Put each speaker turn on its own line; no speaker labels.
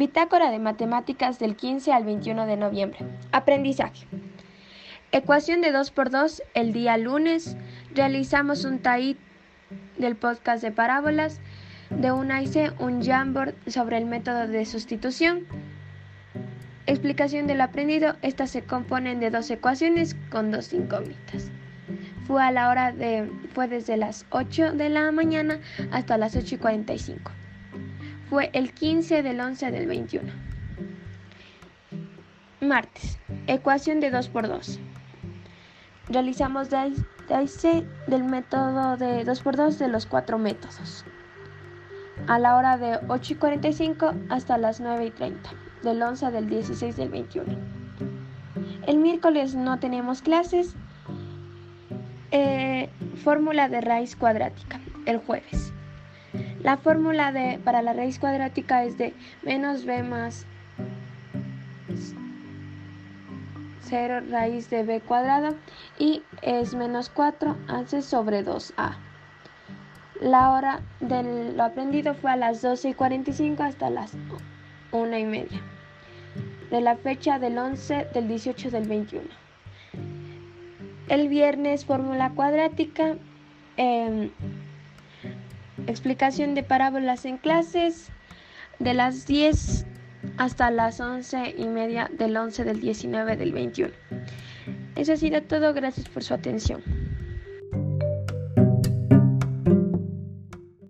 Bitácora de Matemáticas del 15 al 21 de noviembre. Aprendizaje. Ecuación de 2 por 2 el día lunes. Realizamos un TAIT del podcast de parábolas de un IC, un Jamboard sobre el método de sustitución. Explicación del aprendido. Estas se componen de dos ecuaciones con dos incógnitas. Fue a la hora de fue desde las 8 de la mañana hasta las 8 y 45. Fue el 15 del 11 del 21. Martes. Ecuación de 2 por 2. Realizamos DIC del método de 2 por 2 de los cuatro métodos. A la hora de 8 y 45 hasta las 9 y 30 del 11 del 16 del 21. El miércoles no tenemos clases. Eh, fórmula de raíz cuadrática, el jueves. La fórmula de, para la raíz cuadrática es de menos b más 0 raíz de b cuadrada y es menos 4 hace sobre 2a. La hora de lo aprendido fue a las 12 y 45 hasta las una y media de la fecha del 11 del 18 del 21. El viernes fórmula cuadrática, em, explicación de parábolas en clases de las 10 hasta las 11 y media del 11 del 19 del 21. Eso ha sido todo, gracias por su atención.